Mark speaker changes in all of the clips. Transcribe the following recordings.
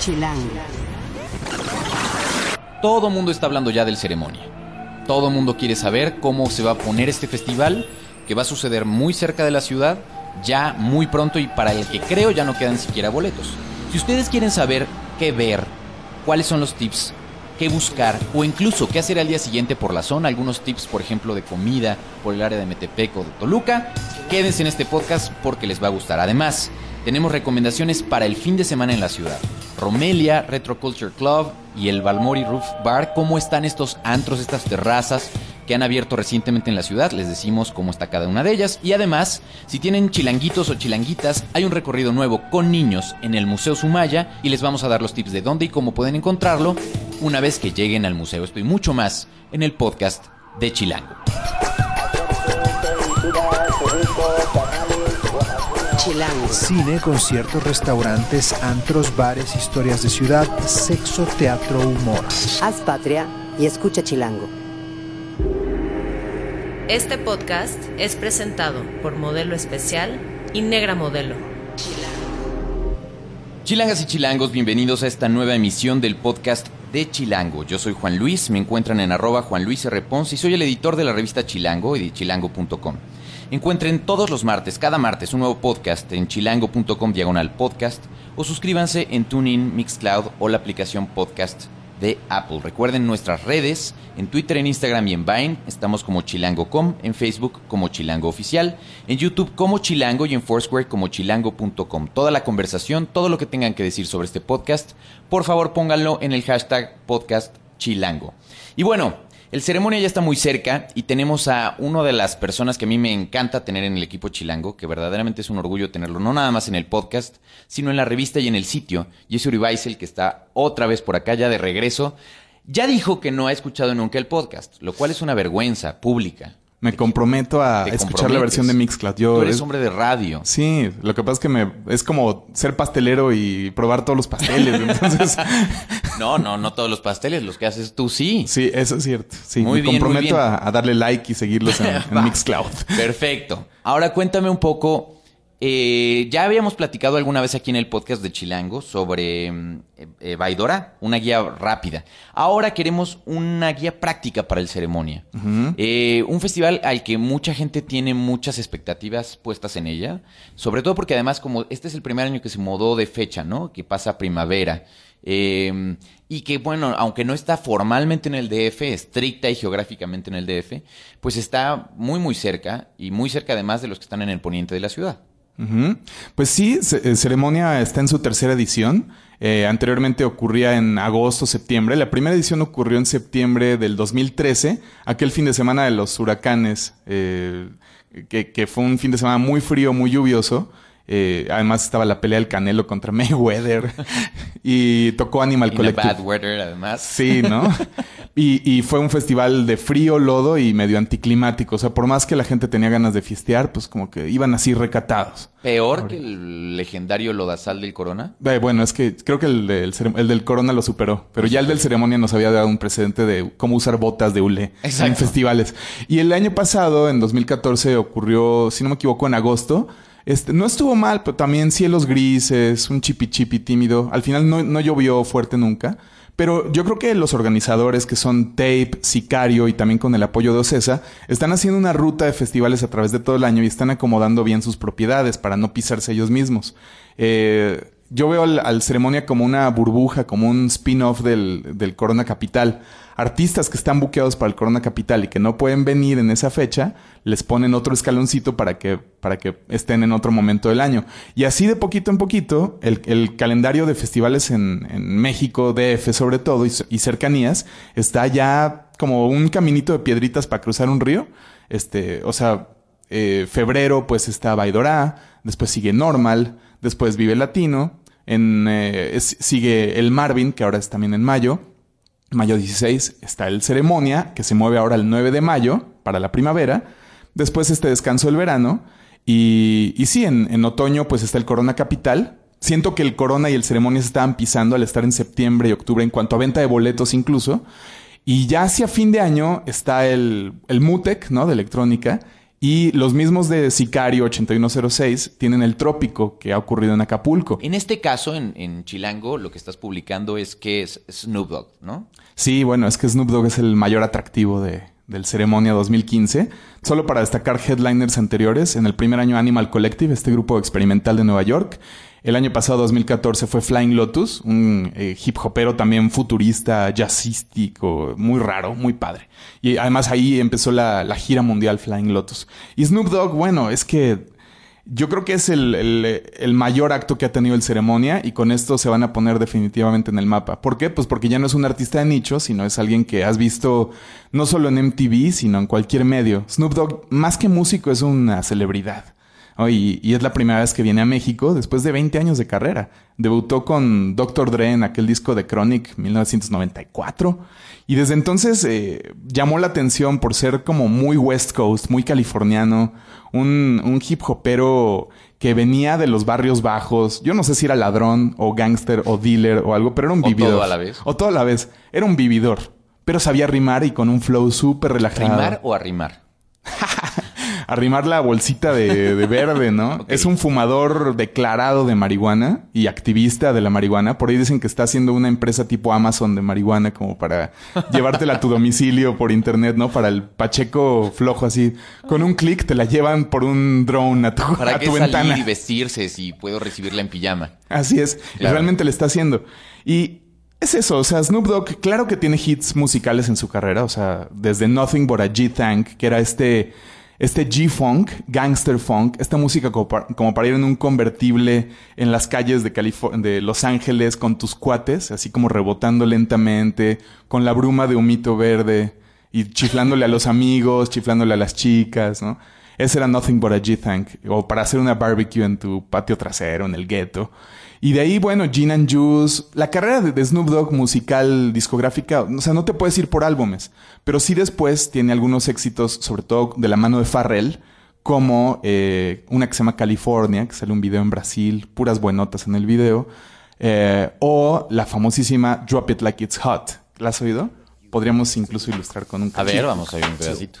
Speaker 1: Chilango.
Speaker 2: Todo mundo está hablando ya del ceremonia. Todo mundo quiere saber cómo se va a poner este festival, que va a suceder muy cerca de la ciudad, ya muy pronto y para el que creo ya no quedan siquiera boletos. Si ustedes quieren saber qué ver, cuáles son los tips, qué buscar o incluso qué hacer al día siguiente por la zona, algunos tips por ejemplo de comida por el área de Metepec o de Toluca, quédense en este podcast porque les va a gustar. Además, tenemos recomendaciones para el fin de semana en la ciudad. Romelia, Retro Culture Club y el Balmori Roof Bar, cómo están estos antros, estas terrazas que han abierto recientemente en la ciudad, les decimos cómo está cada una de ellas. Y además, si tienen chilanguitos o chilanguitas, hay un recorrido nuevo con niños en el Museo Sumaya y les vamos a dar los tips de dónde y cómo pueden encontrarlo una vez que lleguen al museo. Estoy mucho más en el podcast de Chilango.
Speaker 1: Chilango.
Speaker 3: Cine, conciertos, restaurantes, antros, bares, historias de ciudad, sexo, teatro, humor.
Speaker 1: Haz patria y escucha Chilango.
Speaker 4: Este podcast es presentado por Modelo Especial y Negra Modelo.
Speaker 2: Chilangas y chilangos, bienvenidos a esta nueva emisión del podcast de Chilango. Yo soy Juan Luis, me encuentran en arroba Juan Luis R. Ponce y soy el editor de la revista Chilango y de chilango.com. Encuentren todos los martes, cada martes, un nuevo podcast en chilango.com diagonal podcast o suscríbanse en TuneIn, Mixcloud o la aplicación podcast de Apple. Recuerden nuestras redes, en Twitter, en Instagram y en Vine estamos como chilango.com, en Facebook como chilango oficial, en YouTube como chilango y en Foursquare como chilango.com. Toda la conversación, todo lo que tengan que decir sobre este podcast, por favor pónganlo en el hashtag podcast chilango. Y bueno, el ceremonia ya está muy cerca y tenemos a una de las personas que a mí me encanta tener en el equipo chilango, que verdaderamente es un orgullo tenerlo, no nada más en el podcast, sino en la revista y en el sitio. Jesse Uribaisel, que está otra vez por acá ya de regreso, ya dijo que no ha escuchado nunca el podcast, lo cual es una vergüenza pública.
Speaker 5: Me comprometo a escuchar la versión de Mixcloud. Yo
Speaker 2: Tú eres
Speaker 5: es-
Speaker 2: hombre de radio.
Speaker 5: Sí, lo que pasa es que me es como ser pastelero y probar todos los pasteles. Entonces,
Speaker 2: No, no, no todos los pasteles, los que haces tú sí.
Speaker 5: sí, eso es cierto. Sí,
Speaker 2: Muy
Speaker 5: me
Speaker 2: bien, muy
Speaker 5: comprometo
Speaker 2: bien.
Speaker 5: A, a darle like y seguirlos en. Mixcloud.
Speaker 2: Perfecto. Ahora cuéntame un poco. Eh, ya habíamos platicado alguna vez aquí en el podcast de Chilango sobre mm, eh, Vaidora, una guía rápida. Ahora queremos una guía práctica para el ceremonia. Eh, un festival al que mucha gente tiene muchas expectativas puestas en ella, sobre todo porque además como este es el primer año que se mudó de fecha, ¿no? Que pasa primavera. Eh, y que bueno, aunque no está formalmente en el DF, estricta y geográficamente en el DF, pues está muy muy cerca y muy cerca además de los que están en el poniente de la ciudad.
Speaker 5: Pues sí, eh, Ceremonia está en su tercera edición. Eh, anteriormente ocurría en agosto, septiembre. La primera edición ocurrió en septiembre del 2013, aquel fin de semana de los huracanes, eh, que, que fue un fin de semana muy frío, muy lluvioso. Eh, además estaba la pelea del Canelo contra Mayweather y tocó Animal
Speaker 2: In a
Speaker 5: Collective.
Speaker 2: bad weather además.
Speaker 5: Sí, ¿no? Y, y fue un festival de frío, lodo y medio anticlimático. O sea, por más que la gente tenía ganas de fiestear, pues como que iban así recatados.
Speaker 2: Peor que el legendario lodazal del Corona.
Speaker 5: Eh, bueno, es que creo que el del, cere- el del Corona lo superó, pero ya el del ceremonia nos había dado un precedente de cómo usar botas de hule
Speaker 2: Exacto.
Speaker 5: en festivales. Y el año pasado, en 2014, ocurrió, si no me equivoco, en agosto. Este, no estuvo mal, pero también cielos grises, un chipi chipi tímido. Al final no, no llovió fuerte nunca. Pero yo creo que los organizadores que son Tape, Sicario y también con el apoyo de Ocesa, están haciendo una ruta de festivales a través de todo el año y están acomodando bien sus propiedades para no pisarse ellos mismos. Eh, yo veo al, ceremonia como una burbuja, como un spin-off del, Corona Capital. Artistas que están buqueados para el Corona Capital y que no pueden venir en esa fecha, les ponen otro escaloncito para que, para que estén en otro momento del año. Y así de poquito en poquito, el, calendario de festivales en, en México, DF sobre todo, y, y cercanías, está ya como un caminito de piedritas para cruzar un río. Este, o sea, eh, febrero pues está Baidorá, después sigue Normal, después Vive Latino, eh, sigue el Marvin, que ahora es también en mayo, mayo 16 está el Ceremonia, que se mueve ahora el 9 de mayo para la primavera, después este descanso del verano, y, y sí, en, en otoño pues está el Corona Capital. Siento que el Corona y el Ceremonia se estaban pisando al estar en septiembre y octubre en cuanto a venta de boletos incluso. Y ya hacia fin de año está el, el Mutec, ¿no? De electrónica. Y los mismos de Sicario 8106 tienen el trópico que ha ocurrido en Acapulco.
Speaker 2: En este caso, en, en Chilango, lo que estás publicando es que es Snoop Dogg, ¿no?
Speaker 5: Sí, bueno, es que Snoop Dogg es el mayor atractivo de, del Ceremonia 2015. Solo para destacar headliners anteriores, en el primer año Animal Collective, este grupo experimental de Nueva York. El año pasado, 2014, fue Flying Lotus, un eh, hip hopero también futurista, jazzístico, muy raro, muy padre. Y además ahí empezó la, la gira mundial Flying Lotus. Y Snoop Dogg, bueno, es que yo creo que es el, el, el, mayor acto que ha tenido el ceremonia y con esto se van a poner definitivamente en el mapa. ¿Por qué? Pues porque ya no es un artista de nicho, sino es alguien que has visto no solo en MTV, sino en cualquier medio. Snoop Dogg, más que músico, es una celebridad. Y, y, es la primera vez que viene a México después de 20 años de carrera. Debutó con Dr. Dre en aquel disco de Chronic 1994. Y desde entonces eh, llamó la atención por ser como muy West Coast, muy californiano, un, un hip hopero que venía de los barrios bajos. Yo no sé si era ladrón o gángster o dealer o algo, pero era un vividor. O
Speaker 2: todo a la vez.
Speaker 5: O todo a la vez. Era un vividor. Pero sabía rimar y con un flow súper relajado.
Speaker 2: ¿Rimar o arrimar?
Speaker 5: arrimar la bolsita de, de verde, ¿no? okay. Es un fumador declarado de marihuana y activista de la marihuana. Por ahí dicen que está haciendo una empresa tipo Amazon de marihuana como para llevártela a tu domicilio por internet, ¿no? Para el pacheco flojo así. Con un clic te la llevan por un drone a tu,
Speaker 2: ¿Para
Speaker 5: a
Speaker 2: qué
Speaker 5: tu
Speaker 2: salir
Speaker 5: ventana.
Speaker 2: y vestirse si puedo recibirla en pijama?
Speaker 5: Así es.
Speaker 2: Claro.
Speaker 5: Y realmente le está haciendo. Y es eso, o sea, Snoop Dogg, claro que tiene hits musicales en su carrera, o sea, desde Nothing But a G-Thank, que era este este G-Funk, Gangster Funk, esta música como para, como ir en un convertible en las calles de, de Los Ángeles con tus cuates, así como rebotando lentamente, con la bruma de humito verde y chiflándole a los amigos, chiflándole a las chicas, ¿no? Ese era Nothing But a G-Thank, o para hacer una barbecue en tu patio trasero, en el gueto. Y de ahí, bueno, Gin and Juice. La carrera de, Snoop Dogg musical, discográfica, o sea, no te puedes ir por álbumes. Pero sí después tiene algunos éxitos, sobre todo de la mano de Farrell, como eh, una que se llama California, que sale un video en Brasil, puras buenotas en el video. Eh, o la famosísima Drop It Like It's Hot. ¿La has oído? Podríamos incluso ilustrar con un
Speaker 2: A ver, vamos a ver un pedacito.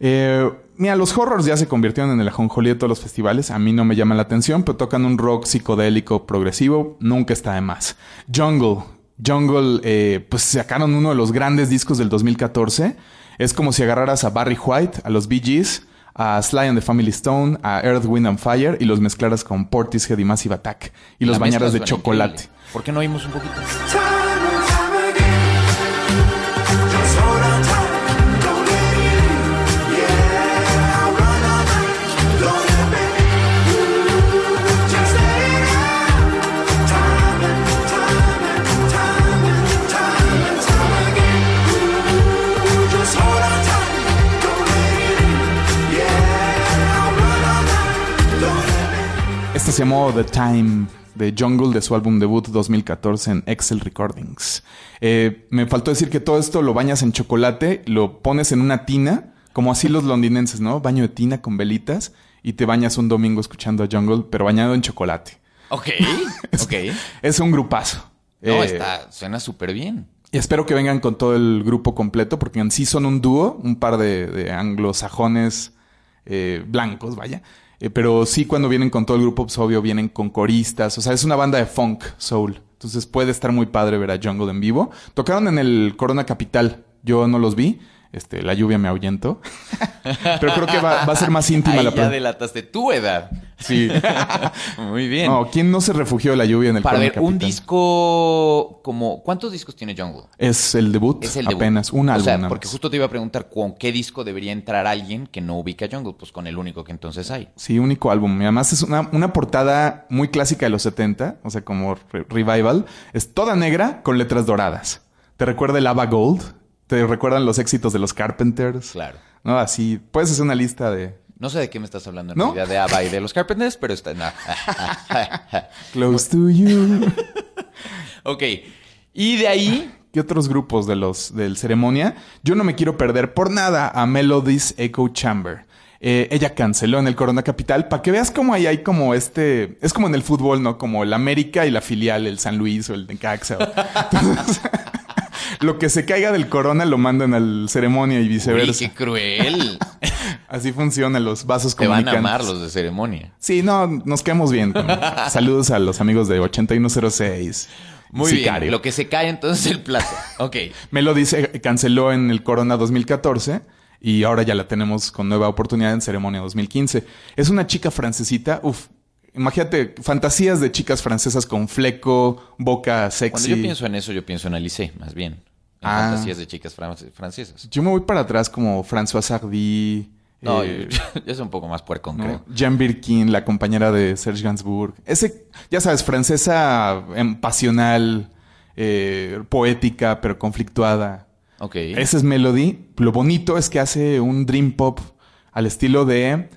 Speaker 5: Eh, mira, los horrors ya se convirtieron en el ajonjolí de todos los festivales. A mí no me llaman la atención, pero tocan un rock psicodélico progresivo. Nunca está de más. Jungle. Jungle, eh, pues sacaron uno de los grandes discos del 2014. Es como si agarraras a Barry White, a los Bee Gees, a Sly and the Family Stone, a Earth, Wind and Fire y los mezclaras con Portishead y Massive Attack. Y los
Speaker 2: La
Speaker 5: bañaras de chocolate.
Speaker 2: increíble. ¿Por qué no oímos un poquito?
Speaker 5: Se llamó The Time de Jungle de su álbum debut 2014 en Excel Recordings. Eh, me faltó decir que todo esto lo bañas en chocolate, lo pones en una tina, como así los londinenses, ¿no? Baño de tina con velitas y te bañas un domingo escuchando a Jungle, pero bañado en chocolate.
Speaker 2: Ok, ok.
Speaker 5: Es un grupazo.
Speaker 2: No,
Speaker 5: Eh,
Speaker 2: está, suena súper bien.
Speaker 5: Y espero que vengan con todo el grupo completo, porque en sí son un dúo, un par de, de anglosajones eh, blancos, vaya. Eh, pero sí, cuando vienen con todo el grupo, pues obvio, vienen con coristas. O sea, es una banda de funk, soul. Entonces puede estar muy padre ver a Jungle en vivo. Tocaron en el Corona Capital. Yo no los vi. Este, la lluvia me ahuyentó. pero creo que va, va a ser más íntima
Speaker 2: Ahí
Speaker 5: la
Speaker 2: ya delataste tu edad.
Speaker 5: Sí.
Speaker 2: Muy bien.
Speaker 5: No, ¿quién no se refugió de la lluvia en el
Speaker 2: Para ver, un disco como... ¿Cuántos discos tiene Jungle?
Speaker 5: Es el debut.
Speaker 2: Es el debut.
Speaker 5: apenas. Un
Speaker 2: O
Speaker 5: álbum.
Speaker 2: sea, porque justo te iba a preguntar con qué disco debería entrar alguien que no ubica a Jungle. Pues con el único que entonces hay.
Speaker 5: Sí, único álbum. Y además es una, una portada muy clásica de los 70, o sea, como re- revival. Es toda negra con letras doradas. ¿Te recuerda el Ava Gold? ¿Te recuerdan los éxitos de los Carpenters?
Speaker 2: Claro.
Speaker 5: ¿No? Así, puedes hacer una lista de,
Speaker 2: No sé de qué me estás hablando en
Speaker 5: ¿No?
Speaker 2: realidad de ABBA y de los Carpenters, pero está... no.
Speaker 5: Close to you.
Speaker 2: ok. Y de ahí...
Speaker 5: ¿Qué otros grupos de los del ceremonia? Yo no me quiero perder por nada a Melody's Echo Chamber. Eh, ella canceló en el Corona Capital para que veas cómo ahí hay como este. Es como en el fútbol, ¿no? Como el América y la filial, el San Luis o el Necaxa. Entonces, lo que se caiga del Corona lo mandan al ceremonia y
Speaker 2: Uy,
Speaker 5: viceversa.
Speaker 2: qué cruel.
Speaker 5: Así funcionan los vasos
Speaker 2: Te van a
Speaker 5: comunicantes.
Speaker 2: amar los de ceremonia.
Speaker 5: Sí, no, nos quedamos bien. Saludos a los amigos de 8106.
Speaker 2: Muy
Speaker 5: Sicario.
Speaker 2: bien. Lo que se cae entonces el plato. Ok.
Speaker 5: Me lo dice, canceló en el Corona 2014 y ahora ya la tenemos con nueva oportunidad en Ceremonia 2015. Es una chica francesita, uf, imagínate, fantasías de chicas francesas con fleco, boca sexy.
Speaker 2: Cuando yo pienso en eso, yo pienso en Alice, más bien. En
Speaker 5: Ah.
Speaker 2: fantasías de chicas fran- francesas.
Speaker 5: Yo me voy para atrás como François Hardy,
Speaker 2: No,
Speaker 5: eh,
Speaker 2: yo, yo soy un poco más puerco,
Speaker 5: ¿no?
Speaker 2: creo.
Speaker 5: Jean Birkin, la compañera de Serge Gainsbourg. Ese, ya sabes, francesa em, pasional, eh, poética, pero conflictuada.
Speaker 2: Ok.
Speaker 5: Ese es Melody. Lo bonito es que hace un dream pop al estilo de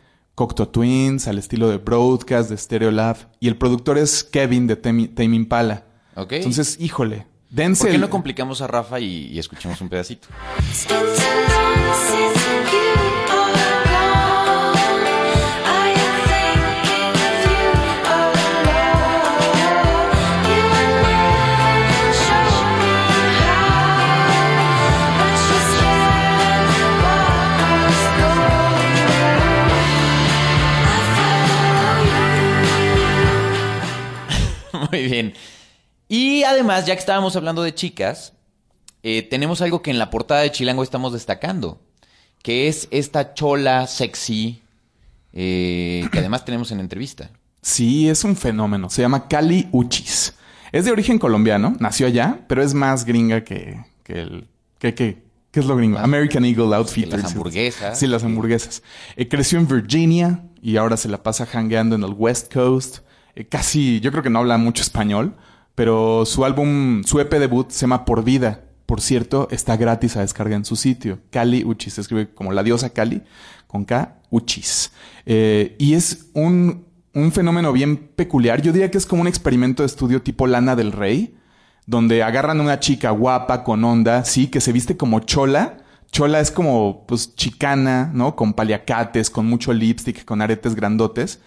Speaker 5: Cocteau Twins, al estilo de Broadcast, de Stereolab. Y el productor es Kevin de Tame, Tame Impala.
Speaker 2: Ok.
Speaker 5: Entonces, híjole, dense
Speaker 2: ¿Por qué
Speaker 5: el-
Speaker 2: no complicamos a Rafa y, y escuchemos un pedacito? Muy bien. Y además, ya que estábamos hablando de chicas, eh, tenemos algo que en la portada de Chilango estamos destacando, que es esta chola sexy eh, que además tenemos en entrevista.
Speaker 5: Sí, es un fenómeno. Se llama Cali Uchis. Es de origen colombiano, nació allá, pero es más gringa que, que el... Que, que- ¿Qué es lo gringo? American Eagle Outfitters.
Speaker 2: las hamburguesas.
Speaker 5: Sí, las hamburguesas. Eh, creció en Virginia y ahora se la pasa hangueando en el West Coast. Eh, casi, yo creo que no habla mucho español, pero su álbum, su EP debut se llama Por Vida. Por cierto, está gratis a descarga en su sitio. Cali Uchis. Se escribe como la diosa Cali, con K, Uchis. Eh, y es un, un fenómeno bien peculiar. Yo diría que es como un experimento de estudio tipo Lana del Rey, donde agarran a una chica guapa, con onda, sí, que se viste como chola. Chola es como, pues, chicana, ¿no? Con paliacates, con mucho lipstick, con aretes grandotes.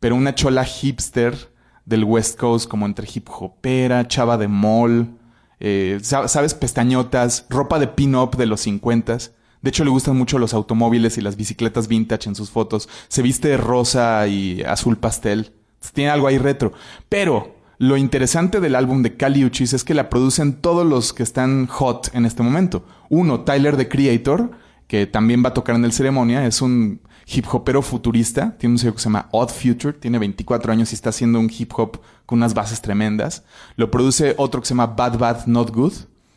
Speaker 5: Pero una chola hipster del West Coast, como entre hip hopera, chava de mall, eh, sa- ¿sabes? Pestañotas, ropa de pin-up de los 50 De hecho, le gustan mucho los automóviles y las bicicletas vintage en sus fotos. Se viste de rosa y azul pastel. Tiene algo ahí retro. Pero lo interesante del álbum de Cali Uchis es que la producen todos los que están hot en este momento. Uno, Tyler the Creator, que también va a tocar en el ceremonia. Es un hip hopero futurista. Tiene un sello que se llama Odd Future. Tiene 24 años y está haciendo un hip hop con unas bases tremendas. Lo produce otro que se llama Bad Bad Not Good.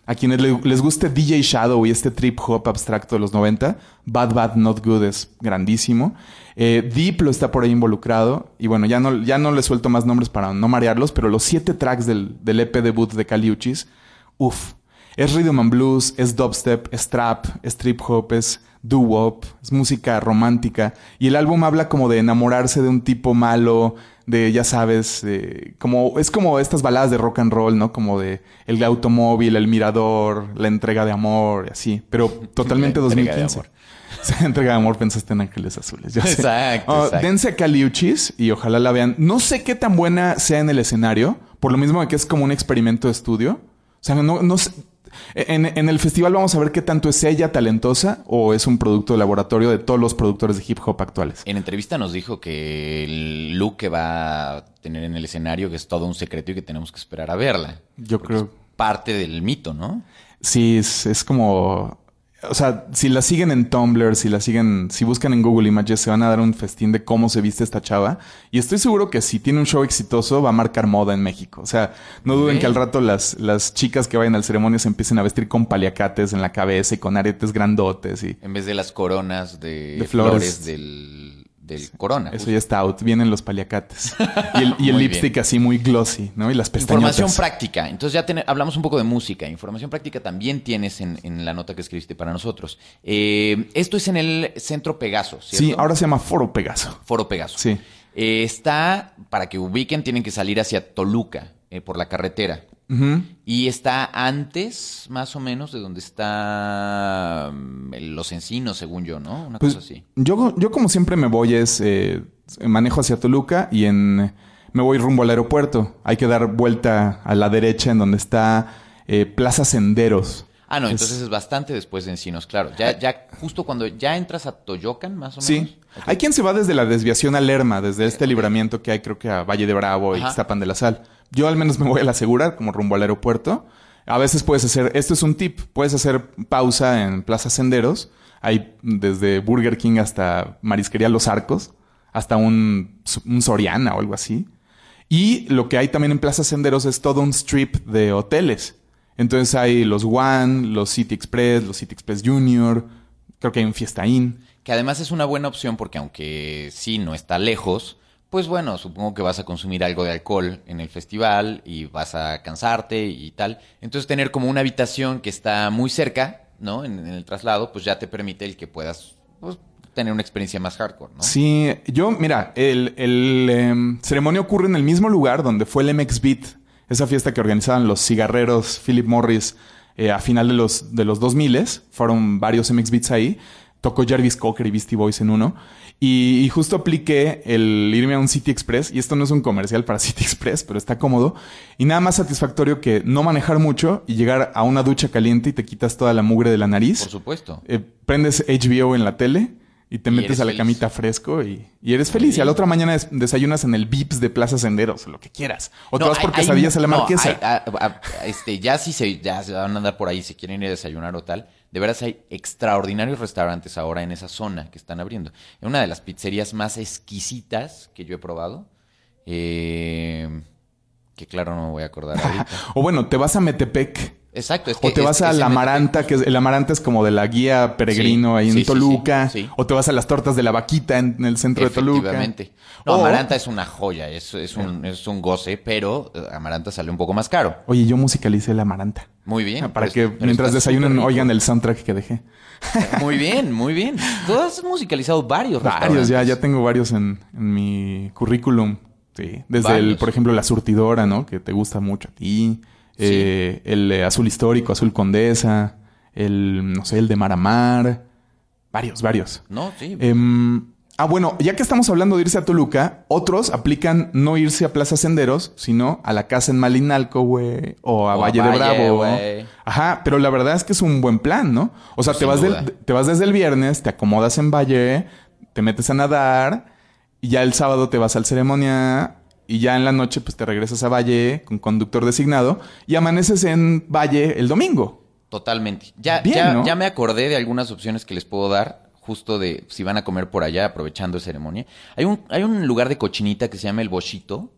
Speaker 5: A quienes le- les guste DJ Shadow y este trip hop abstracto de los 90, Bad Bad Not Good es grandísimo. Eh, Deep está por ahí involucrado. Y bueno, ya no, ya no le suelto más nombres para no marearlos, pero los siete tracks del, del EP debut de Caliuchis, uff. Es rhythm and blues, es dubstep, es trap, es trip hop, es doo-wop, es música romántica. Y el álbum habla como de enamorarse de un tipo malo, de, ya sabes, de- como, es como estas baladas de rock and roll, ¿no? Como de el automóvil, el mirador, la entrega de amor y así. Pero totalmente
Speaker 2: La entrega de
Speaker 5: 2015.
Speaker 2: amor.
Speaker 5: Esa entrega de amor pensaste en Ángeles Azules. yo sé.
Speaker 2: Exacto,
Speaker 5: Oh,
Speaker 2: exacto.
Speaker 5: Dense a Caliuchis y ojalá la vean. No sé qué tan buena sea en el escenario, por lo mismo de que es como un experimento de estudio. O sea, no, no sé- En, en el festival vamos a ver qué tanto es ella talentosa o es un producto de laboratorio de todos los productores de hip hop actuales.
Speaker 2: En entrevista nos dijo que el look que va a tener en el escenario que es todo un secreto y que tenemos que esperar a verla.
Speaker 5: Yo creo.
Speaker 2: es parte del mito, ¿no?
Speaker 5: Sí, es, es como. O sea, si la siguen en Tumblr, si la siguen, si buscan en Google Images, se van a dar un festín de cómo se viste esta chava. Y estoy seguro que si tiene un show exitoso, va a marcar moda en México. O sea, no duden que al rato las, las chicas que vayan al ceremonia se empiecen a vestir con paliacates en la cabeza y con aretes grandotes y.
Speaker 2: En vez de las coronas de,
Speaker 5: De
Speaker 2: flores,
Speaker 5: flores.
Speaker 2: del, del corona.
Speaker 5: Eso ya está out. Vienen los paliacates. Y el, y el lipstick así muy glossy, ¿no? Y las pestañotas.
Speaker 2: Información práctica. Entonces ya ten- hablamos un poco de música. Información práctica también tienes en, en la nota que escribiste para nosotros. Eh, esto es en el Centro Pegaso, ¿cierto?
Speaker 5: Sí, ahora se llama Foro Pegaso.
Speaker 2: Foro Pegaso.
Speaker 5: Sí.
Speaker 2: Eh, está, para que ubiquen, tienen que salir hacia Toluca, eh, por la carretera. Y está antes, más o menos, de donde está mm, Los Encinos, según yo, ¿no? Una
Speaker 5: Pues
Speaker 2: cosa así.
Speaker 5: yo, yo como siempre me voy es eh, manejo hacia Toluca y en me voy rumbo al aeropuerto. Hay que dar vuelta a la derecha en donde está eh, Plaza Senderos.
Speaker 2: Ah, no,
Speaker 5: Es-
Speaker 2: entonces es bastante después de Encinos, claro. Ya, ya, justo cuando ya entras a Toyocan, más o menos.
Speaker 5: Sí. Hay quien se va desde la desviación a Lerma, desde este libramiento que hay creo que a Valle de Bravo y
Speaker 2: Ajá.
Speaker 5: Ixtapan de la Sal. Yo al menos me voy a la asegurar como rumbo al aeropuerto. A veces puedes hacer, esto es un tip, puedes hacer pausa en Plaza Senderos. Hay desde Burger King hasta Marisquería Los Arcos, hasta un, un Soriana o algo así. Y lo que hay también en Plaza Senderos es todo un strip de hoteles. Entonces hay los One, los City Express, los City Express Junior, creo que hay un Fiesta Inn.
Speaker 2: Que además es una buena opción porque aunque sí no está lejos, pues bueno, supongo que vas a consumir algo de alcohol en el festival y vas a cansarte y tal. Entonces tener como una habitación que está muy cerca, ¿no? En, el traslado, pues ya te permite el que puedas pues, tener una experiencia más hardcore, ¿no?
Speaker 5: Sí, yo, mira, el, el em, ceremonia ocurre en el mismo lugar donde fue el MX Beat, esa fiesta que organizaban los cigarreros Philip Morris eh, a final de los, de los 2000 fueron varios MX Beats ahí. Tocó Jarvis Cocker y Beastie Boys en uno. Y, y justo apliqué el irme a un City Express. Y esto no es un comercial para City Express, pero está cómodo. Y nada más satisfactorio que no manejar mucho y llegar a una ducha caliente y te quitas toda la mugre de la nariz.
Speaker 2: Por supuesto.
Speaker 5: Eh, prendes HBO en la tele y te
Speaker 2: Y
Speaker 5: metes a la
Speaker 2: feliz.
Speaker 5: camita fresco y, y eres feliz. Y a la otra mañana des- desayunas en el Vips de Plaza Senderos, lo que quieras. O te
Speaker 2: No,
Speaker 5: vas por
Speaker 2: hay
Speaker 5: quesadillas a la
Speaker 2: no,
Speaker 5: marquesa.
Speaker 2: hay- este, ya si se, ya se van a andar por ahí, si quieren ir a desayunar o tal, de veras hay extraordinarios restaurantes ahora en esa zona que están abriendo. Es una de las pizzerías más exquisitas que yo he probado. eh, que claro, no me voy a acordar ahorita.
Speaker 5: O bueno, te vas a Metepec.
Speaker 2: Exacto. Es que
Speaker 5: O te
Speaker 2: es-
Speaker 5: vas a la Amaranta, que es, el Amaranta es como de la guía peregrino
Speaker 2: Sí,
Speaker 5: ahí en
Speaker 2: sí,
Speaker 5: Toluca.
Speaker 2: sí.
Speaker 5: O te vas a las tortas de la vaquita en, en el centro de Toluca.
Speaker 2: Efectivamente. No,
Speaker 5: O-
Speaker 2: Amaranta es una joya, es, es, un, es un goce, pero eh, Amaranta sale un poco más caro.
Speaker 5: Oye, yo musicalicé el Amaranta.
Speaker 2: Muy bien.
Speaker 5: Para
Speaker 2: pero-
Speaker 5: que mientras desayunen oigan el soundtrack que dejé.
Speaker 2: Muy bien, muy bien. Tú has musicalizado varios
Speaker 5: Varios, ya, ya tengo varios en, en mi currículum. Sí. Desde el, por ejemplo, la surtidora, ¿no? Que te gusta mucho a ti. Eh, el eh, azul histórico, azul condesa. El, no sé, el de mar a mar. Varios, varios.
Speaker 2: No, sí.
Speaker 5: Em, ah, bueno, ya que estamos hablando de irse a Toluca, otros aplican no irse a Plaza Senderos, sino a la casa en Malinalco, güey, o a
Speaker 2: O
Speaker 5: Valle de Bravo.
Speaker 2: güey.
Speaker 5: Ajá, pero la verdad es que es un buen plan, ¿no? O sea,
Speaker 2: Pues
Speaker 5: te vas, del- te vas desde el viernes, te acomodas en Valle, te metes a nadar, y ya el sábado te vas al ceremonia, y ya en la noche pues te regresas a Valle con conductor designado, y amaneces en Valle el domingo.
Speaker 2: Totalmente. Ya,
Speaker 5: Bien,
Speaker 2: ya,
Speaker 5: ¿no?
Speaker 2: ya me acordé de algunas opciones que les puedo dar, justo de si van a comer por allá, aprovechando la ceremonia. Hay un, hay un lugar de cochinita que se llama El Bochito,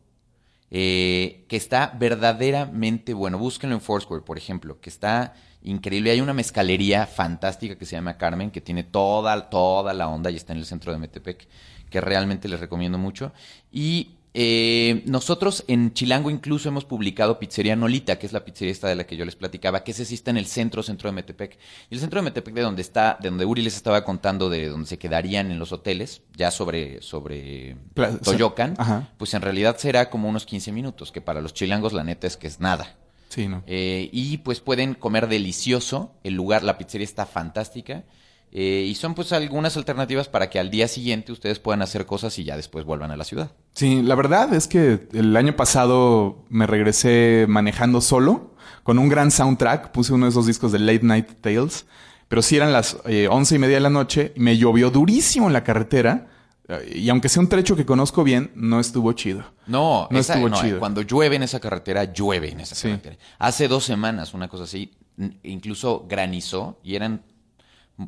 Speaker 2: eh, que está verdaderamente bueno. Búsquenlo en Foursquare, por ejemplo, que está increíble. Hay una mezcalería fantástica que se llama Carmen, que tiene toda, toda la onda y está en el centro de Metepec, que realmente les recomiendo mucho. Y eh, nosotros en Chilango incluso hemos publicado Pizzería Nolita, que es la pizzería esta de la que yo les platicaba, que sí está en el centro, centro de Metepec. Y el centro de Metepec, de donde está, de donde Uri les estaba contando, de donde se quedarían en los hoteles, ya sobre, sobre
Speaker 5: Pla-
Speaker 2: Toyocan,
Speaker 5: Ajá.
Speaker 2: pues en realidad será como unos 15 minutos, que para los chilangos la neta es que es nada.
Speaker 5: Sí, ¿no?
Speaker 2: Eh, y pues pueden comer delicioso. El lugar, la pizzería está fantástica. Eh, y son pues algunas alternativas para que al día siguiente ustedes puedan hacer cosas y ya después vuelvan a la ciudad.
Speaker 5: Sí, la verdad es que el año pasado me regresé manejando solo, con un gran soundtrack, puse uno de esos discos de Late Night Tales, pero sí eran las eh, once y media de la noche, y me llovió durísimo en la carretera, eh, y aunque sea un trecho que conozco bien, no estuvo chido.
Speaker 2: No,
Speaker 5: No
Speaker 2: esa-
Speaker 5: estuvo
Speaker 2: no,
Speaker 5: chido.
Speaker 2: cuando llueve en esa carretera, llueve en esa
Speaker 5: Sí.
Speaker 2: carretera. Hace dos semanas, una cosa así, incluso granizó y eran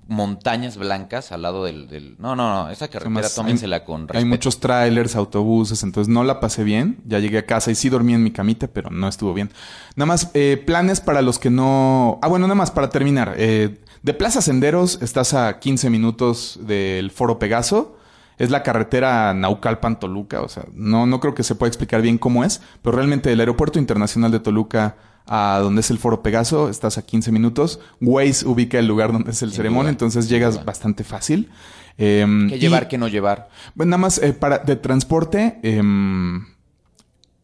Speaker 2: montañas blancas al lado del... del- No, no, no, esa carretera
Speaker 5: Además,
Speaker 2: tómensela
Speaker 5: hay,
Speaker 2: con
Speaker 5: Hay
Speaker 2: respeto.
Speaker 5: muchos trailers, autobuses, entonces no la pasé bien. Ya llegué a casa y sí dormí en mi camita, pero no estuvo bien. Nada más, eh, planes para los que no... Ah, bueno, nada más para terminar. Eh, de Plaza Senderos estás a 15 minutos del Foro Pegaso. Es la carretera Naucalpan-Toluca, o sea, no, no creo que se pueda explicar bien cómo es, pero realmente del aeropuerto internacional de Toluca a donde es el Foro Pegaso, estás a 15 minutos. Waze ubica el lugar donde es el ceremonia,
Speaker 2: duda,
Speaker 5: entonces llegas bastante fácil. Em,
Speaker 2: ¿Qué
Speaker 5: y-
Speaker 2: llevar, qué no llevar?
Speaker 5: bueno, nada más eh, para de transporte. em,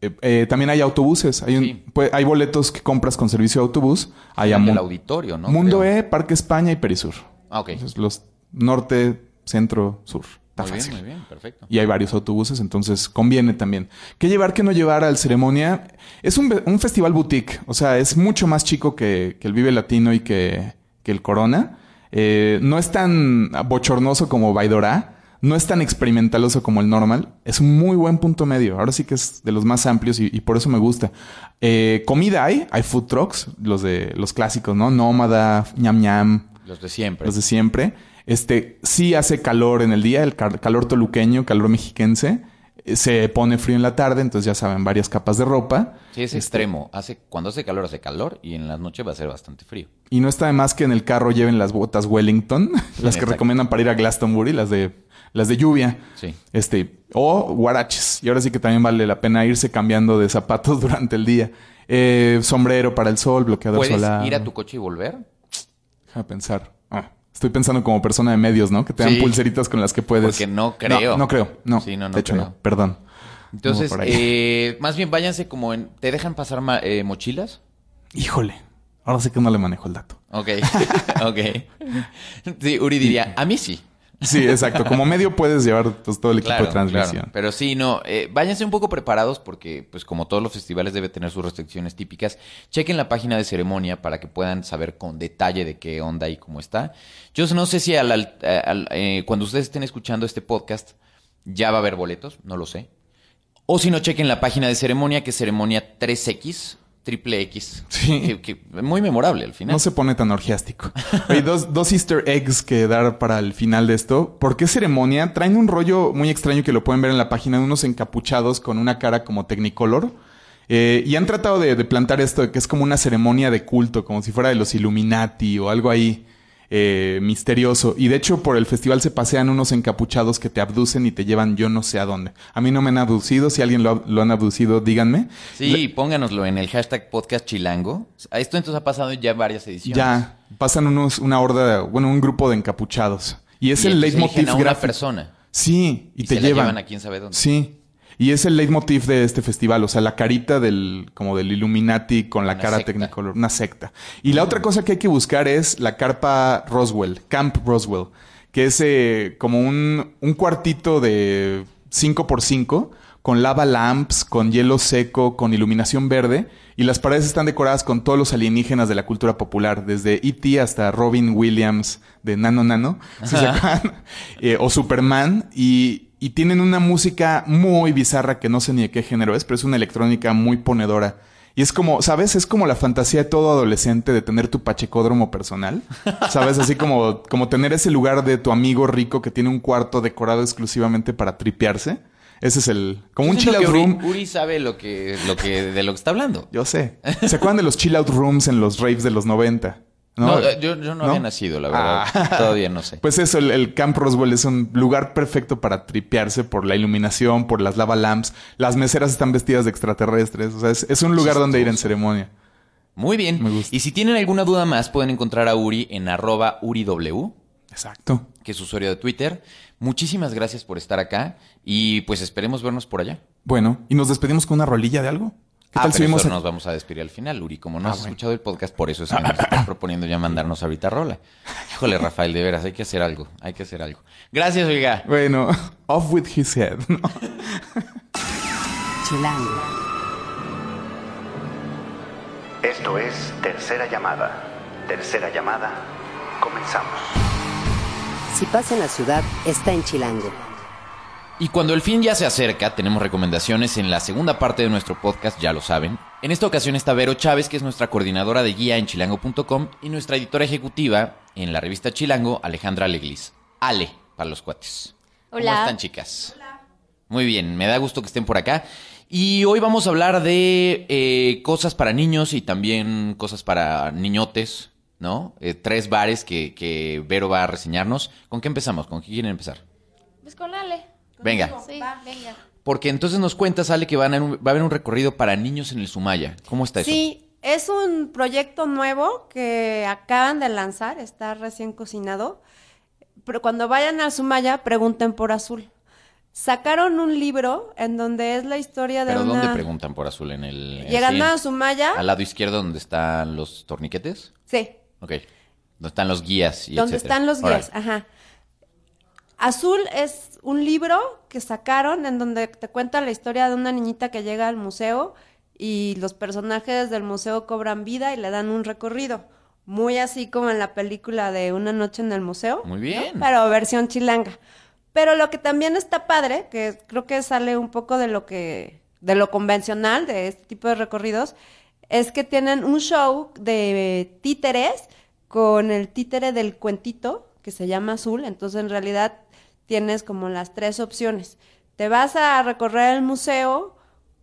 Speaker 5: eh, eh, también hay autobuses. Hay, un-
Speaker 2: Sí.
Speaker 5: pues, hay boletos que compras con servicio de autobús. Hay
Speaker 2: el auditorio, ¿no?
Speaker 5: Mundo
Speaker 2: Creo.
Speaker 5: E, Parque España y Perisur.
Speaker 2: Ah, ok.
Speaker 5: Entonces, los norte, centro, sur. Está
Speaker 2: Muy
Speaker 5: fácil.
Speaker 2: bien, muy bien, perfecto.
Speaker 5: Y hay varios autobuses, entonces conviene también. ¿Qué llevar, qué no llevar al ceremonia? Es un, un festival boutique, o sea, es mucho más chico que, que el Vive Latino y que, que el Corona. Eh, no es tan bochornoso como Baidora, no es tan experimentaloso como el normal. Es un muy buen punto medio. Ahora sí que es de los más amplios y, y por eso me gusta. Eh, comida hay, hay food trucks, los de los clásicos, ¿no? Nómada, ñam ñam,
Speaker 2: Los de siempre.
Speaker 5: los de siempre. Este, sí hace calor en el día, el cal- calor toluqueño, calor mexiquense. Eh, Se pone frío en la tarde, entonces ya saben, varias capas de ropa.
Speaker 2: Sí, es
Speaker 5: Este,
Speaker 2: extremo. Hace, cuando hace calor, hace calor y en la noche va a ser bastante frío.
Speaker 5: Y no está de más que en el carro lleven las botas Wellington, las que
Speaker 2: Exacto.
Speaker 5: recomiendan para ir a Glastonbury, las de, las de lluvia.
Speaker 2: Sí.
Speaker 5: Este, o guaraches. Y ahora sí que también vale la pena irse cambiando de zapatos durante el día. Eh, sombrero para el sol, bloqueador
Speaker 2: ¿Puedes
Speaker 5: solar.
Speaker 2: ir a tu coche y volver?
Speaker 5: Déjame pensar. Estoy pensando como persona de medios, ¿no? Que te dan
Speaker 2: Sí.
Speaker 5: pulseritas con las que puedes.
Speaker 2: Porque no creo.
Speaker 5: No, no creo. No.
Speaker 2: Sí, no, no
Speaker 5: de hecho,
Speaker 2: creo.
Speaker 5: no. Perdón.
Speaker 2: Entonces, eh, más bien váyanse como en... ¿Te dejan pasar eh, mochilas?
Speaker 5: Híjole. Ahora sí que no le manejo el dato.
Speaker 2: Ok, ok. Sí, Uri diría, a mí sí.
Speaker 5: Sí, exacto. Como medio puedes llevar pues, todo el equipo
Speaker 2: Claro,
Speaker 5: de transmisión.
Speaker 2: claro. Pero sí, no, eh, váyanse un poco preparados porque, pues como todos los festivales debe tener sus restricciones típicas. Chequen la página de ceremonia para que puedan saber con detalle de qué onda y cómo está. Yo no sé si al- al- al- eh, cuando ustedes estén escuchando este podcast ya va a haber boletos, no lo sé. O si no, chequen la página de ceremonia, que es ceremonia 3X, triple X.
Speaker 5: Sí.
Speaker 2: Que, que- muy memorable al final.
Speaker 5: No se pone tan orgiástico. Hay dos, dos easter eggs que dar para el final de esto. ¿Por qué ceremonia? Traen un rollo muy extraño que lo pueden ver en la página de unos encapuchados con una cara como Technicolor. Eh, y han tratado de, de plantar esto de que es como una ceremonia de culto, como si fuera de los Illuminati o algo ahí eh, misterioso. Y de hecho, por el festival se pasean unos encapuchados que te abducen y te llevan yo no sé a dónde. A mí no me han abducido. Si alguien lo, lo han abducido, díganme.
Speaker 2: Sí, pónganoslo en el hashtag podcast chilango. Esto entonces ha pasado ya varias ediciones.
Speaker 5: Ya, pasan unos, una horda, bueno, un grupo de encapuchados. Y es
Speaker 2: Y
Speaker 5: el leitmotiv
Speaker 2: a una persona.
Speaker 5: Sí, y,
Speaker 2: Y
Speaker 5: te
Speaker 2: se la
Speaker 5: llevan.
Speaker 2: llevan a quién sabe dónde.
Speaker 5: Sí. Y es el leitmotiv de este festival, o sea, la carita del, como del Illuminati con la
Speaker 2: Una
Speaker 5: cara
Speaker 2: secta.
Speaker 5: Technicolor, una secta. Y la otra cosa que hay que buscar es la carpa Roswell, Camp Roswell, que es eh, como un, un cuartito de 5x5 con lava lamps, con hielo seco, con iluminación verde, y las paredes están decoradas con todos los alienígenas de la cultura popular, desde E.T. hasta Robin Williams de Nano Nano, ¿sí se acuerdan? Eh, o Superman, y, y tienen una música muy bizarra que no sé ni de qué género es, pero es una electrónica muy ponedora. Y es como, ¿sabes? Es como la fantasía de todo adolescente de tener tu pachecódromo personal. ¿Sabes? Así como, como tener ese lugar de tu amigo rico que tiene un cuarto decorado exclusivamente para tripearse. Ese es el... Como
Speaker 2: Yo
Speaker 5: un chill out
Speaker 2: Uri,
Speaker 5: room.
Speaker 2: Uri sabe lo que, lo que, de lo que está hablando.
Speaker 5: Yo sé. ¿Se acuerdan de los chill out rooms en los raves de los 90?
Speaker 2: No, eh, yo, yo no, había nacido, la verdad.
Speaker 5: Ah.
Speaker 2: Todavía no sé.
Speaker 5: Pues eso, el, el Camp Roswell es un lugar perfecto para tripearse por la iluminación, por las lava lamps. Las meseras están vestidas de extraterrestres. O sea, es, es un lugar donde ir en ceremonia.
Speaker 2: Muy bien.
Speaker 5: Me gusta.
Speaker 2: Y si tienen alguna duda más, pueden encontrar a Uri en arroba UriW,
Speaker 5: Exacto.
Speaker 2: que es su usuario de Twitter. Muchísimas gracias por estar acá y pues esperemos vernos por allá.
Speaker 5: Bueno, ¿y nos despedimos con una rolilla de algo? ¿Qué
Speaker 2: ah,
Speaker 5: tal
Speaker 2: pero
Speaker 5: subimos
Speaker 2: eso
Speaker 5: a-
Speaker 2: nos vamos a despedir al final, Uri. Como no
Speaker 5: Ah,
Speaker 2: has
Speaker 5: bueno.
Speaker 2: escuchado el podcast, por eso es que nos estás proponiendo ya mandarnos ahorita rola. Híjole, Rafael, de veras, hay que hacer algo. Hay que hacer algo. Gracias, oiga.
Speaker 5: Bueno, off with his head. ¿no?
Speaker 1: Chilango.
Speaker 6: Esto es Tercera Llamada. Tercera Llamada. Comenzamos.
Speaker 1: Si pasa en la ciudad, está en Chilango.
Speaker 2: Y cuando el fin ya se acerca, tenemos recomendaciones en la segunda parte de nuestro podcast, ya lo saben. En esta ocasión está Vero Chávez, que es nuestra coordinadora de guía en chilango.com, y nuestra editora ejecutiva en la revista Chilango, Alejandra Leglis. Ale, para los cuates. ¿Cómo
Speaker 7: Hola.
Speaker 2: están, chicas? Muy bien, me da gusto que estén por acá. Y hoy vamos a hablar de eh, cosas para niños y también cosas para niñotes, ¿no? Eh, tres bares que, que Vero va a reseñarnos. ¿Con qué empezamos? ¿Con qué quieren empezar?
Speaker 7: Pues con Ale.
Speaker 2: Venga.
Speaker 7: Sí, venga.
Speaker 2: Porque entonces nos cuenta, sale que van a un- va a haber un recorrido para niños en el Sumaya. ¿Cómo está eso?
Speaker 8: Sí, es un proyecto nuevo que acaban de lanzar, está recién cocinado. Pero cuando vayan al Sumaya, pregunten por Azul. Sacaron un libro en donde es la historia de
Speaker 2: ¿Pero
Speaker 8: una...
Speaker 2: dónde preguntan por azul? ¿En el.
Speaker 8: Llegando a Sumaya,
Speaker 2: Al lado izquierdo donde están los torniquetes.
Speaker 8: sí,
Speaker 2: Ok. Donde están los guías y
Speaker 8: donde
Speaker 2: etcétera.
Speaker 8: están los guías, ajá. Azul es un libro que sacaron en donde te cuenta la historia de una niñita que llega al museo y los personajes del museo cobran vida y le dan un recorrido. Muy así como en la película de Una noche en el museo.
Speaker 2: Muy bien.
Speaker 8: ¿no? Pero versión chilanga. Pero lo que también está padre, que creo que sale un poco de lo que, de lo convencional de este tipo de recorridos, es que tienen un show de títeres con el títere del cuentito, que se llama Azul. Entonces, en realidad, tienes como las tres opciones. Te vas a recorrer el museo,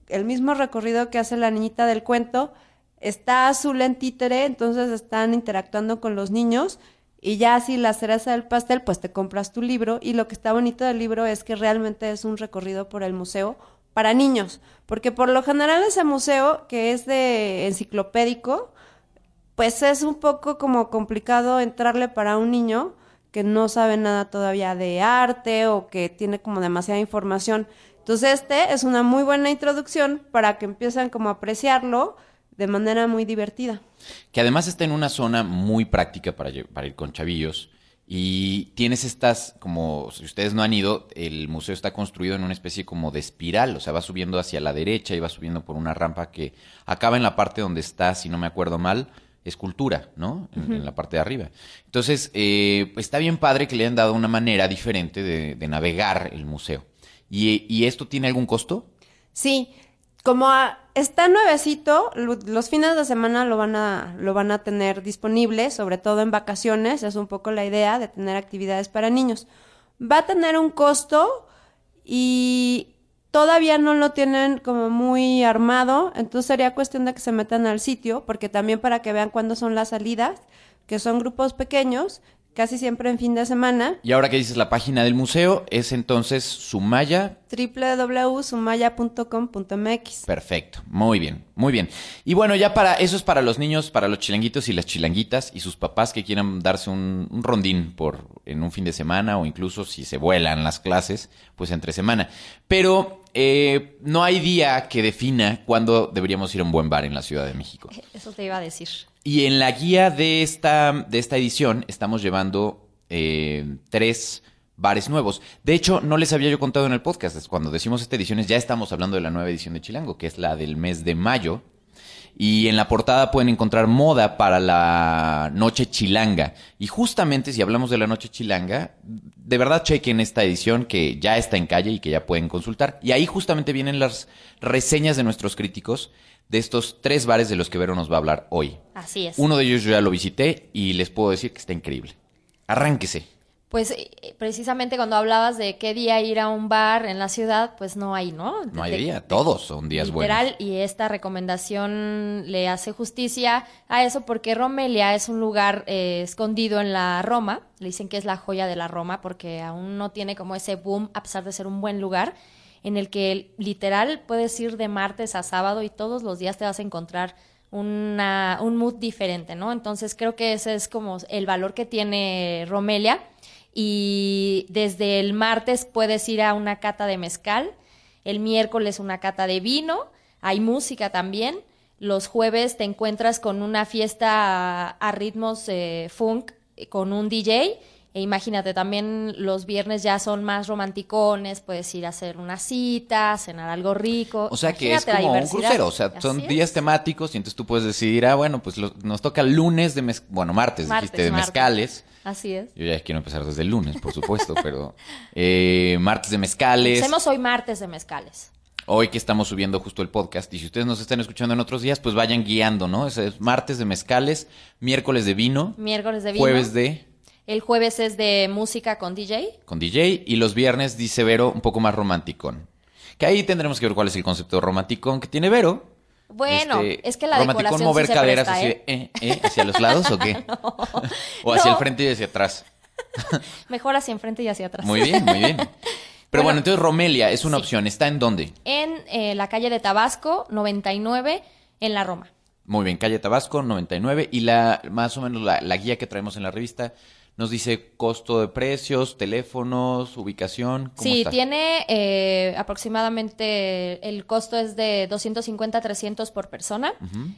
Speaker 8: el mismo recorrido que hace la niñita del cuento, está Azul en títere, entonces están interactuando con los niños. Y ya si la cereza del pastel, pues te compras tu libro. Y lo que está bonito del libro es que realmente es un recorrido por el museo para niños. Porque por lo general ese museo, que es de enciclopédico, pues es un poco como complicado entrarle para un niño que no sabe nada todavía de arte o que tiene como demasiada información. Entonces este es una muy buena introducción para que empiecen como a apreciarlo de manera muy divertida.
Speaker 2: Que además está en una zona muy práctica para, para ir con chavillos. Y tienes estas, como si ustedes no han ido, el museo está construido en una especie como de espiral, o sea, va subiendo hacia la derecha y va subiendo por una rampa que acaba en la parte donde está, si no me acuerdo mal, escultura, ¿no? En, en la parte de arriba. Entonces, eh, está bien padre que le hayan dado una manera diferente de, de navegar el museo. ¿Y, ¿Y esto tiene algún costo?
Speaker 8: Sí, como a- está nuevecito, lo- los fines de semana lo van a lo van a tener disponible, sobre todo en vacaciones, es un poco la idea de tener actividades para niños. Va a tener un costo y todavía no lo tienen como muy armado, entonces sería cuestión de que se metan al sitio, porque también para que vean cuándo son las salidas, que son grupos pequeños, casi siempre en fin de semana,
Speaker 2: Y ahora que dices la página del museo, es entonces Sumaya
Speaker 8: www.sumaya.com.mx.
Speaker 2: Perfecto, muy bien, muy bien. Y bueno, ya para eso es para los niños, para los chilanguitos y las chilanguitas y sus papás que quieran darse un, un rondín por en un fin de semana o incluso si se vuelan las clases, pues entre semana. Pero eh, no hay día que defina cuándo deberíamos ir a un buen bar en la Ciudad de México.
Speaker 7: Eso te iba a decir.
Speaker 2: Y en la guía de esta, de esta edición estamos llevando eh, tres bares nuevos. De hecho, no les había yo contado en el podcast. Cuando decimos esta edición, ya estamos hablando de la nueva edición de Chilango, que es la del mes de mayo. Y en la portada pueden encontrar moda para la noche chilanga. Y justamente si hablamos de la noche chilanga, de verdad chequen esta edición que ya está en calle y que ya pueden consultar. Y ahí justamente vienen las reseñas de nuestros críticos de estos tres bares de los que Vero nos va a hablar hoy.
Speaker 7: Así es.
Speaker 2: Uno de ellos yo ya lo visité y les puedo decir que está increíble. Arránquese.
Speaker 7: Pues eh, precisamente cuando hablabas de qué día ir a un bar en la ciudad, pues no hay, ¿no?
Speaker 2: No hay día, todos son días
Speaker 7: Literal,
Speaker 2: buenos.
Speaker 7: y esta recomendación le hace justicia a eso porque Romelia es un lugar eh, escondido en la Roma. Le dicen que es la joya de la Roma porque aún no tiene como ese boom, a pesar de ser un buen lugar, en el que literal puedes ir de martes a sábado y todos los días te vas a encontrar una, un mood diferente, ¿no? Entonces creo que ese es como el valor que tiene Romelia. Y desde el martes puedes ir a una cata de mezcal, el miércoles una cata de vino, hay música también. Los jueves te encuentras con una fiesta a, ritmos eh, funk con un DJ. E imagínate, también los viernes ya son más romanticones, puedes ir a hacer una cita, cenar algo rico.
Speaker 2: O sea que es como un crucero, o sea, son
Speaker 7: Así es.
Speaker 2: días temáticos y entonces tú puedes decidir, ah, bueno, pues nos toca lunes de mez bueno, martes,
Speaker 7: Martes,
Speaker 2: dijiste, de
Speaker 7: martes.
Speaker 2: mezcales.
Speaker 7: Así es.
Speaker 2: Yo ya quiero empezar desde el lunes, por supuesto, pero eh, martes de mezcales.
Speaker 7: Hacemos hoy martes de mezcales.
Speaker 2: Hoy que estamos subiendo justo el podcast, y si ustedes nos están escuchando en otros días, pues vayan guiando, ¿no? Es martes de mezcales, miércoles de vino,
Speaker 7: Miércoles de vino.
Speaker 2: jueves de
Speaker 7: El jueves es de música con DJ.
Speaker 2: con DJ y los viernes dice Vero un poco más romanticón. Que ahí tendremos que ver cuál es el concepto romanticón que tiene Vero.
Speaker 7: Bueno,
Speaker 2: Este,
Speaker 7: es que la
Speaker 2: romanticón
Speaker 7: decoración
Speaker 2: mover
Speaker 7: sí se
Speaker 2: caderas
Speaker 7: presta,
Speaker 2: así
Speaker 7: ¿eh?
Speaker 2: de, eh, eh, hacia los lados o qué? o hacia
Speaker 7: No.
Speaker 2: el frente y hacia atrás.
Speaker 7: Mejor hacia enfrente y hacia atrás.
Speaker 2: Muy bien, muy bien. Pero
Speaker 7: Bueno,
Speaker 2: bueno, entonces Romelia es una
Speaker 7: sí.
Speaker 2: opción. ¿Está en dónde?
Speaker 7: En eh, la calle de Tabasco, 99, en la Roma.
Speaker 2: Muy bien, calle Tabasco, 99. Y la más o menos la, la guía que traemos en la revista nos dice costo de precios, teléfonos, ubicación. ¿Cómo
Speaker 7: Sí,
Speaker 2: está?
Speaker 7: tiene eh, aproximadamente, el costo es de 250 300 por persona.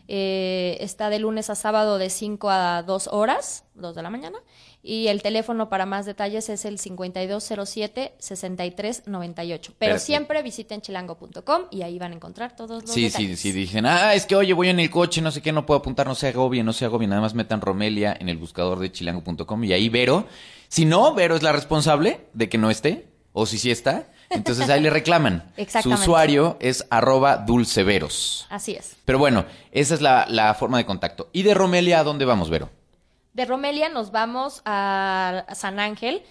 Speaker 7: Eh, está de lunes a sábado de 5 a 2 horas, 2 de la mañana. Y el teléfono para más detalles es el 5207-6398. Pero
Speaker 2: Perfecto.
Speaker 7: siempre visiten chilango.com y ahí van a encontrar todos los
Speaker 2: Sí, sí,
Speaker 7: detalles.
Speaker 2: sí, dicen, ah, es que oye, voy en el coche, no sé qué, no puedo apuntar, no se agobien, no se agobien, nada más metan Romelia en el buscador de chilango.com y ahí Vero, si no, Vero es la responsable de que no esté, o si sí está, entonces ahí le reclaman. Su usuario es arroba dulceveros.
Speaker 7: Así es.
Speaker 2: Pero bueno, esa es la, la forma de contacto. ¿Y de Romelia a dónde vamos, Vero?
Speaker 7: De Romelia nos vamos a a San Ángel,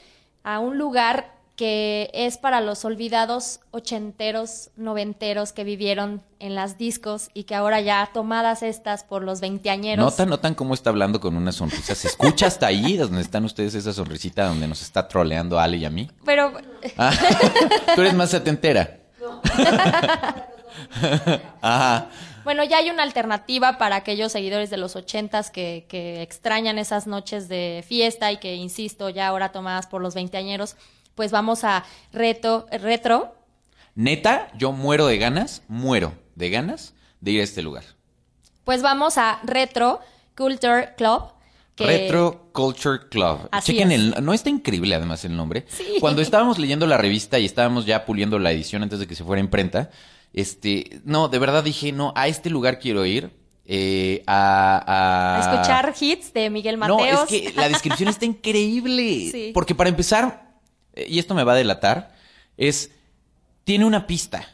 Speaker 7: a un lugar que es para los olvidados ochenteros, noventeros que vivieron en las discos y que ahora ya tomadas estas por los veinteañeros.
Speaker 2: Notan, notan cómo está hablando con una sonrisa. ¿Se escucha hasta ahí, donde están ustedes, esa sonrisita donde nos está troleando Ale y a mí?
Speaker 7: Pero
Speaker 2: Ah, tú eres más setentera. Ajá.
Speaker 7: Bueno, ya hay una alternativa para aquellos seguidores de los ochentas que, que extrañan esas noches de fiesta y que, insisto, ya ahora tomadas por los veinteañeros, pues vamos a reto, retro,
Speaker 2: Neta, yo muero de ganas, muero de ganas de ir a este lugar.
Speaker 7: pues vamos a Retro Culture Club. que-
Speaker 2: Retro Culture Club.
Speaker 7: Así
Speaker 2: Chequen
Speaker 7: es.
Speaker 2: el, no está increíble además el nombre.
Speaker 7: Sí.
Speaker 2: Cuando estábamos leyendo la revista y estábamos ya puliendo la edición antes de que se fuera a imprenta, este, no, de verdad dije, no, a este lugar quiero ir. eh, a, a-
Speaker 7: a escuchar hits de Miguel Mateos.
Speaker 2: No, es que la descripción está increíble.
Speaker 7: Sí.
Speaker 2: Porque para empezar, eh, y esto me va a delatar, es, tiene una pista.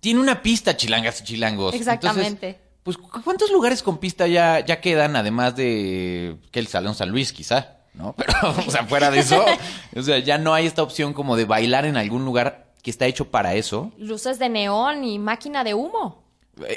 Speaker 2: Tiene una pista, chilangas y chilangos.
Speaker 7: Exactamente.
Speaker 2: Entonces, pues, ¿cu- ¿cuántos lugares con pista ya, ya quedan? Además de que el Salón San Luis, quizá, ¿no? Pero, o sea, fuera de eso, o sea, ya no hay esta opción como de bailar en algún lugar que está hecho para eso.
Speaker 7: Luces de neón y máquina de humo.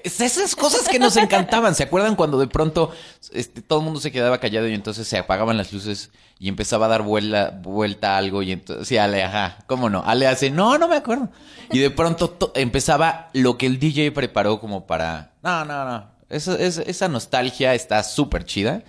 Speaker 2: Es esas cosas que nos encantaban. ¿Se acuerdan cuando de pronto este, todo el mundo se quedaba callado y entonces se apagaban las luces y empezaba a dar vuelta, vuelta algo y entonces, sí, Ale, ajá, ¿cómo no? Ale hace, no, no me acuerdo. Y de pronto to- empezaba lo que el DJ preparó como para, no, no, no. Esa, esa- esa nostalgia está súper chida.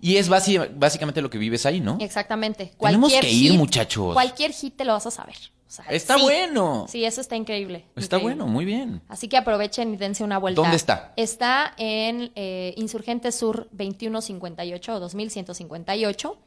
Speaker 2: Y es básicamente lo que vives ahí, ¿no?
Speaker 7: Exactamente.
Speaker 2: Tenemos
Speaker 7: Cualquier
Speaker 2: que ir,
Speaker 7: hit-
Speaker 2: muchachos.
Speaker 7: Cualquier hit te lo vas a saber. O sea,
Speaker 2: Está
Speaker 7: sí.
Speaker 2: bueno.
Speaker 7: Sí, eso está increíble.
Speaker 2: Está
Speaker 7: increíble.
Speaker 2: bueno, muy bien.
Speaker 7: Así que aprovechen y dense una vuelta.
Speaker 2: ¿Dónde está?
Speaker 7: Está en eh, Insurgente Sur 2158 o 2158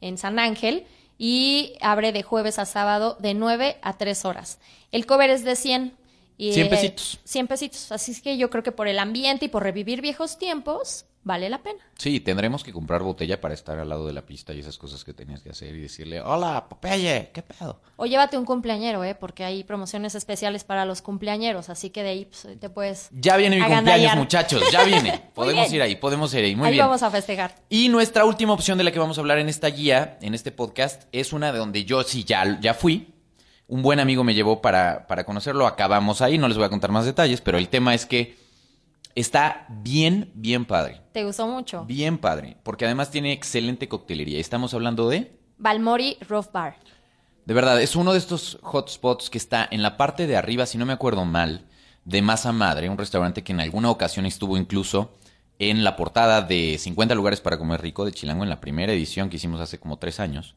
Speaker 7: en San Ángel y abre de jueves a sábado de 9 a 3 horas. El cover es de 100. Y,
Speaker 2: 100
Speaker 7: eh,
Speaker 2: pesitos.
Speaker 7: 100 pesitos. Así es que yo creo que por el ambiente y por revivir viejos tiempos, vale la pena.
Speaker 2: Sí, tendremos que comprar botella para estar al lado de la pista y esas cosas que tenías que hacer y decirle, hola, Popeye, ¿qué pedo?
Speaker 7: O llévate un cumpleañero, ¿eh? Porque hay promociones especiales para los cumpleañeros, así que de ahí pues, te puedes
Speaker 2: Ya viene mi
Speaker 7: agandallar.
Speaker 2: cumpleaños, muchachos, ya viene. Podemos
Speaker 7: bien.
Speaker 2: ir ahí, podemos ir ahí, muy
Speaker 7: ahí
Speaker 2: bien.
Speaker 7: vamos a festejar.
Speaker 2: Y nuestra última opción de la que vamos a hablar en esta guía, en este podcast, es una de donde yo sí ya, ya fui. Un buen amigo me llevó para, para conocerlo, acabamos ahí, no les voy a contar más detalles, pero el tema es que está bien, bien padre.
Speaker 7: ¿Te gustó mucho?
Speaker 2: Bien padre, porque además tiene excelente coctelería. Estamos hablando de...
Speaker 7: Balmori Roof Bar.
Speaker 2: De verdad, es uno de estos hotspots que está en la parte de arriba, si no me acuerdo mal, de Masa Madre, un restaurante que en alguna ocasión estuvo incluso en la portada de 50 lugares para comer rico de Chilango en la primera edición que hicimos hace como tres años.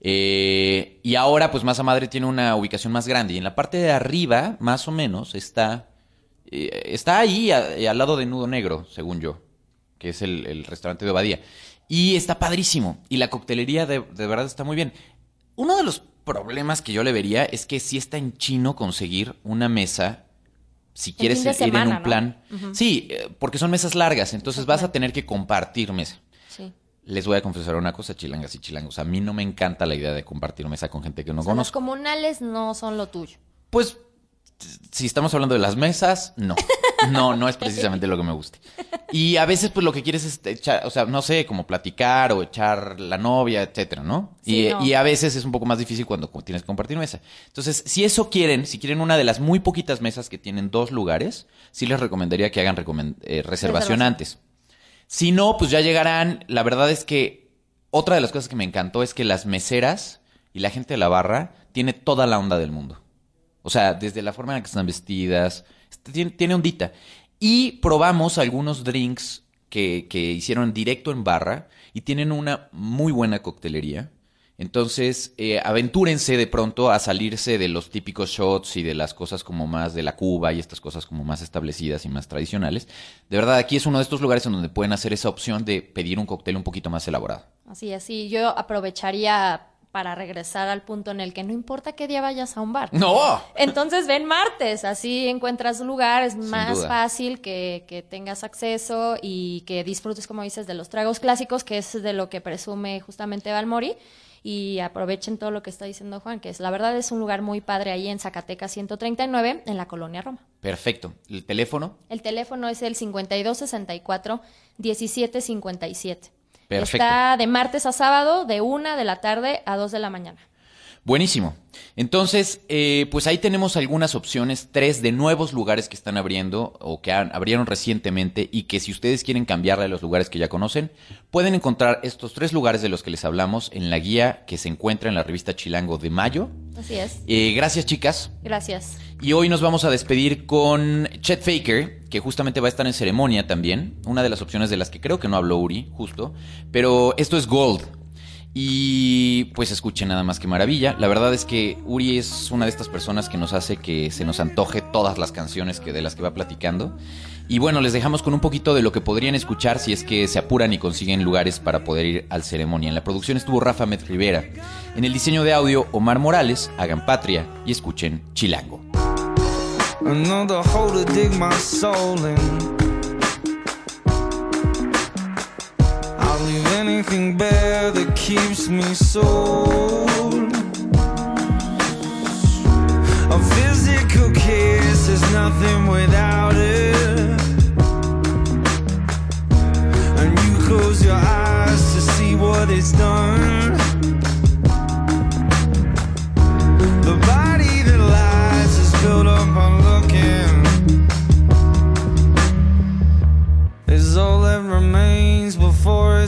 Speaker 2: Eh, y ahora, pues Masa Madre tiene una ubicación más grande. Y en la parte de arriba, más o menos, está, está ahí a- eh, al lado de Nudo Negro, según yo, que es el, el restaurante de Obadía. Y está padrísimo. Y la coctelería de, de verdad está muy bien. Uno de los problemas que yo le vería es que sí está en chino conseguir una mesa. Si
Speaker 7: El
Speaker 2: quieres ir en un
Speaker 7: ¿no?
Speaker 2: plan. Sí, eh, porque son mesas largas. Entonces vas a tener que compartir mesa.
Speaker 7: Sí.
Speaker 2: Les voy a confesar una cosa, chilangas y chilangos. A mí no me encanta la idea de compartir mesa con gente que no
Speaker 7: O sea, los
Speaker 2: conozco.
Speaker 7: comunales no son lo tuyo.
Speaker 2: Pues, si estamos hablando de las mesas, no. No, no es precisamente lo que me guste. Y a veces, pues, lo que quieres es echar, o sea, no sé, como platicar o echar la novia, etcétera, ¿no?
Speaker 7: Sí,
Speaker 2: y,
Speaker 7: no.
Speaker 2: y a veces es un poco más difícil cuando tienes que compartir mesa. Entonces, si eso quieren, si quieren una de las muy poquitas mesas que tienen dos lugares, sí les recomendaría que hagan eh, reservación
Speaker 7: Reservación.
Speaker 2: antes. Si no, pues ya llegarán. La verdad es que otra de las cosas que me encantó es que las meseras y la gente de la barra tiene toda la onda del mundo. O sea, desde la forma en la que están vestidas, este, tiene, tiene ondita. Y probamos algunos drinks que, que hicieron directo en barra y tienen una muy buena coctelería. Entonces, eh, aventúrense de pronto a salirse de los típicos shots y de las cosas como más de la Cuba y estas cosas como más establecidas y más tradicionales. De verdad, aquí es uno de estos lugares en donde pueden hacer esa opción de pedir un cóctel un poquito más elaborado.
Speaker 7: Así es, sí. Yo aprovecharía para regresar al punto en el que no importa qué día vayas a un bar.
Speaker 2: ¡No!
Speaker 7: Entonces ven martes, así encuentras lugar, es más
Speaker 2: duda.
Speaker 7: fácil que, que tengas acceso y que disfrutes, como dices, de los tragos clásicos, que es de lo que presume justamente Valmori. Y aprovechen todo lo que está diciendo Juan, que es la verdad es un lugar muy padre ahí en Zacatecas 139, en la colonia Roma.
Speaker 2: Perfecto. ¿El teléfono?
Speaker 7: El teléfono es el 5264 1757.
Speaker 2: Perfecto.
Speaker 7: Está de martes a sábado, de una de la tarde a dos de la mañana.
Speaker 2: Buenísimo. Entonces, eh, pues ahí tenemos algunas opciones, tres de nuevos lugares que están abriendo o que han- abrieron recientemente y que si ustedes quieren cambiarle a los lugares que ya conocen, pueden encontrar estos tres lugares de los que les hablamos en la guía que se encuentra en la revista Chilango de mayo.
Speaker 7: Así es.
Speaker 2: Eh, gracias chicas.
Speaker 7: Gracias.
Speaker 2: Y hoy nos vamos a despedir con Chet Faker, que justamente va a estar en ceremonia también. Una de las opciones de las que creo que no habló Uri, justo. Pero esto es Gold. Y pues escuchen nada más que maravilla. La verdad es que Uri es una de estas personas que nos hace que se nos antoje todas las canciones que de las que va platicando. Y bueno, les dejamos con un poquito de lo que podrían escuchar si es que se apuran y consiguen lugares para poder ir al ceremonia. En la producción estuvo Rafa Met Rivera. En el diseño de audio, Omar Morales. Hagan patria y escuchen Chilango.
Speaker 9: Another hole to dig my soul in. I'll leave anything bare that keeps me sold. A physical kiss is nothing without it. And you close your eyes to see what it's done. The body that lies is built up